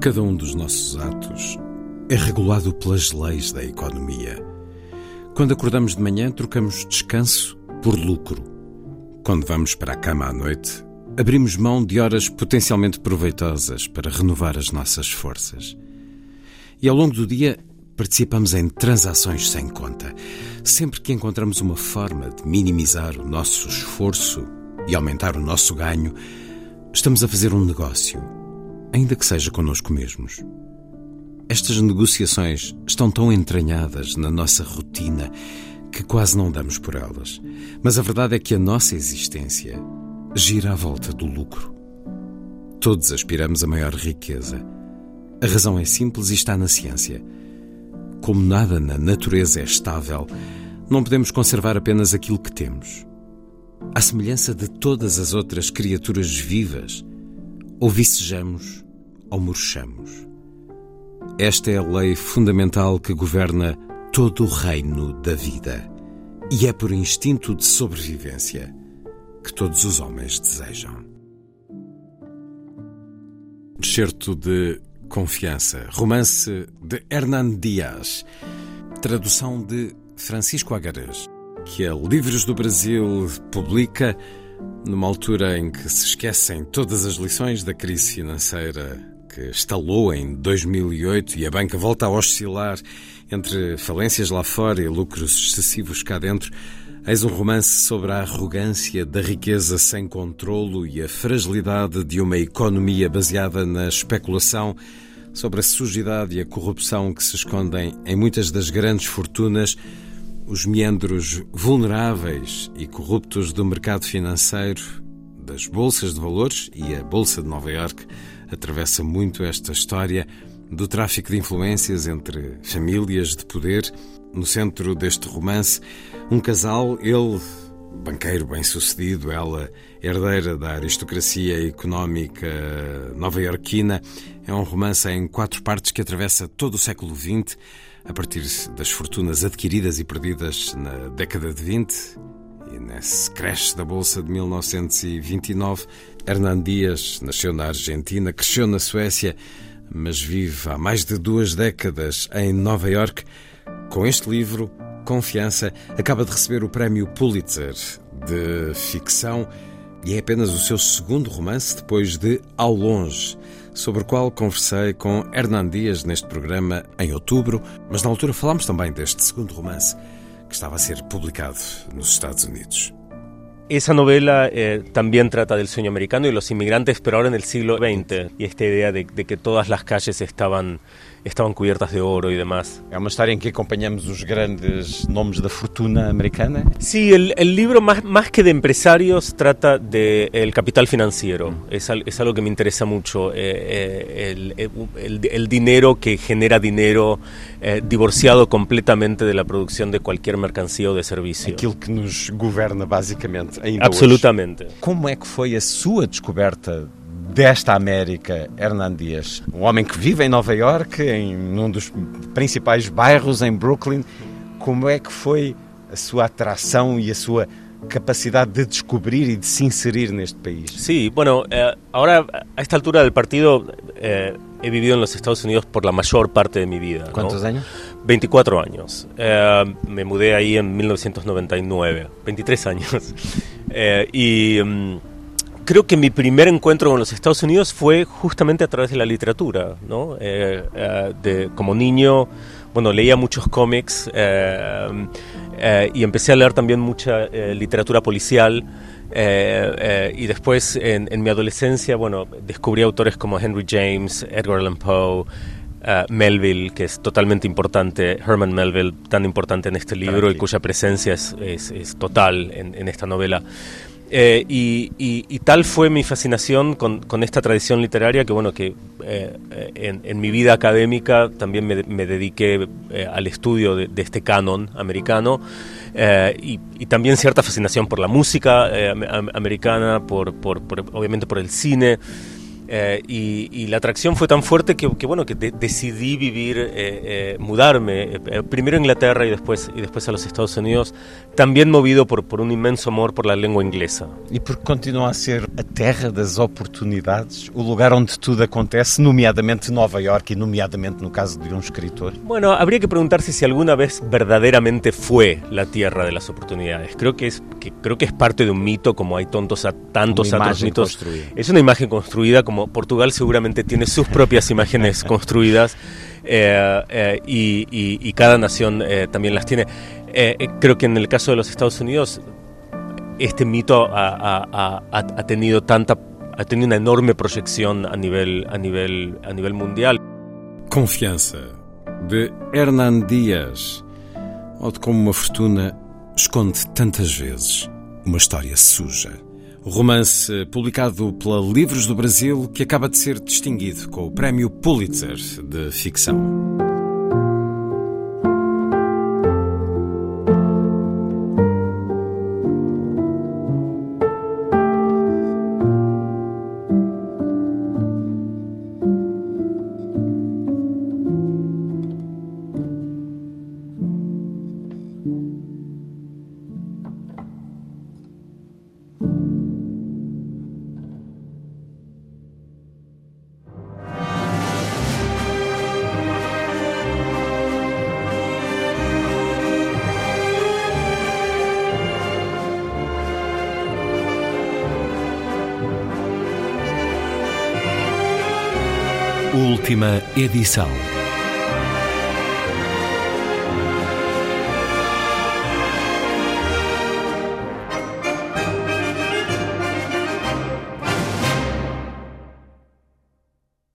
Cada um dos nossos atos é regulado pelas leis da economia. Quando acordamos de manhã, trocamos descanso por lucro. Quando vamos para a cama à noite, abrimos mão de horas potencialmente proveitosas para renovar as nossas forças. E ao longo do dia, participamos em transações sem conta. Sempre que encontramos uma forma de minimizar o nosso esforço e aumentar o nosso ganho, estamos a fazer um negócio ainda que seja connosco mesmos. Estas negociações estão tão entranhadas na nossa rotina que quase não damos por elas. Mas a verdade é que a nossa existência gira à volta do lucro. Todos aspiramos a maior riqueza. A razão é simples e está na ciência. Como nada na natureza é estável, não podemos conservar apenas aquilo que temos. À semelhança de todas as outras criaturas vivas, ou vicejamos ou murchamos. Esta é a lei fundamental que governa todo o reino da vida. E é por instinto de sobrevivência que todos os homens desejam. Certo de Confiança, romance de Hernán Dias, tradução de Francisco Agarés, que a Livros do Brasil publica numa altura em que se esquecem todas as lições da crise financeira que estalou em 2008 e a banca volta a oscilar entre falências lá fora e lucros excessivos cá dentro, eis um romance sobre a arrogância da riqueza sem controlo e a fragilidade de uma economia baseada na especulação, sobre a sujidade e a corrupção que se escondem em muitas das grandes fortunas os meandros vulneráveis e corruptos do mercado financeiro, das bolsas de valores e a Bolsa de Nova Iorque atravessa muito esta história do tráfico de influências entre famílias de poder. No centro deste romance, um casal, ele banqueiro bem-sucedido, ela herdeira da aristocracia económica nova-iorquina. É um romance em quatro partes que atravessa todo o século XX a partir das fortunas adquiridas e perdidas na década de 20 e nesse crash da Bolsa de 1929. Hernán Dias nasceu na Argentina, cresceu na Suécia, mas vive há mais de duas décadas em Nova York. Com este livro, Confiança, acaba de receber o prémio Pulitzer de ficção e é apenas o seu segundo romance depois de Ao Longe sobre o qual conversei com Hernán Dias neste programa em outubro, mas na altura falámos também deste segundo romance que estava a ser publicado nos Estados Unidos. Esa novela eh, también trata del sueño americano y los inmigrantes, pero ahora en el siglo XX, y esta idea de, de que todas las calles estaban estavam cubiertas de ouro e demás. É uma história em que acompanhamos os grandes nomes da fortuna americana. Sí, el, el libro más, más que de empresarios trata del de capital financiero. Es, es, algo que me interesa mucho. Eh, eh, el, el, el, dinero que genera dinero eh, divorciado completamente de la producción de cualquier mercancía ou de serviço. Aquilo que nos governa basicamente ainda Absolutamente. Hoje. Como é que foi a sua descoberta desta América, Hernán Dias, um homem que vive em Nova York, em um dos principais bairros em Brooklyn, como é que foi a sua atração e a sua capacidade de descobrir y de se inserir en este país? Sí, bueno, eh, ahora a esta altura del partido eh, he vivido en los Estados Unidos por la mayor parte de mi vida. ¿Cuántos años? 24 años. Eh, me mudé ahí en 1999, 23 años. y... Mm, creo que mi primer encuentro con los Estados Unidos fue justamente a través de la literatura, ¿no? Eh, eh, como niño, bueno, leía muchos cómics eh, y empecé a leer también mucha literatura policial. y después, en, en, mi adolescencia, bueno, descubrí autores como Henry James, Edgar Allan Poe, uh, Melville, que es totalmente importante, Herman Melville, tan importante en este libro y cuya presencia es, es, es total en, en, esta novela. Eh, y, y, y, tal fue mi fascinación con, con, esta tradición literaria que, bueno, que eh, en, en, mi vida académica también me, me dediqué eh, al estudio de, de, este canon americano y, y, también cierta fascinación por la música americana, por, por, por, obviamente por el cine. Eh, y, y, la atracción fue tan fuerte que, que bueno que de, decidí vivir, eh, eh, mudarme eh, primero a Inglaterra y después y después a los Estados Unidos, también movido por, por um imenso amor por la lengua inglesa. E porque continua a terra das oportunidades, o lugar onde tudo acontece, nomeadamente Nova York e nomeadamente no caso de um escritor. Bueno, habría que preguntarse si alguna vez verdaderamente fue la tierra de las oportunidades. Creo que es que creo que es parte de un mito, como hay tontos a tantos otros mitos. Construida. Es una imagen construida como Portugal seguramente tiene sus propias imágenes construidas eh, eh, y, y, y, cada nación eh, también las tiene. Eh, creo que en el caso de los Estados Unidos este mito ha, ha, ha, ha, tenido tanta ha tenido una enorme proyección a nivel a nivel a nivel mundial. Confiança de Hernán Dias, ou de como uma fortuna esconde tantas vezes uma história suja. Romance publicado pela Livros do Brasil que acaba de ser distinguido com o Prémio Pulitzer de Ficção. Última edição.